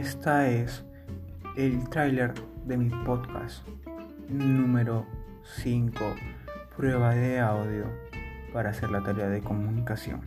esta es el tráiler de mi podcast número 5, prueba de audio para hacer la tarea de comunicación.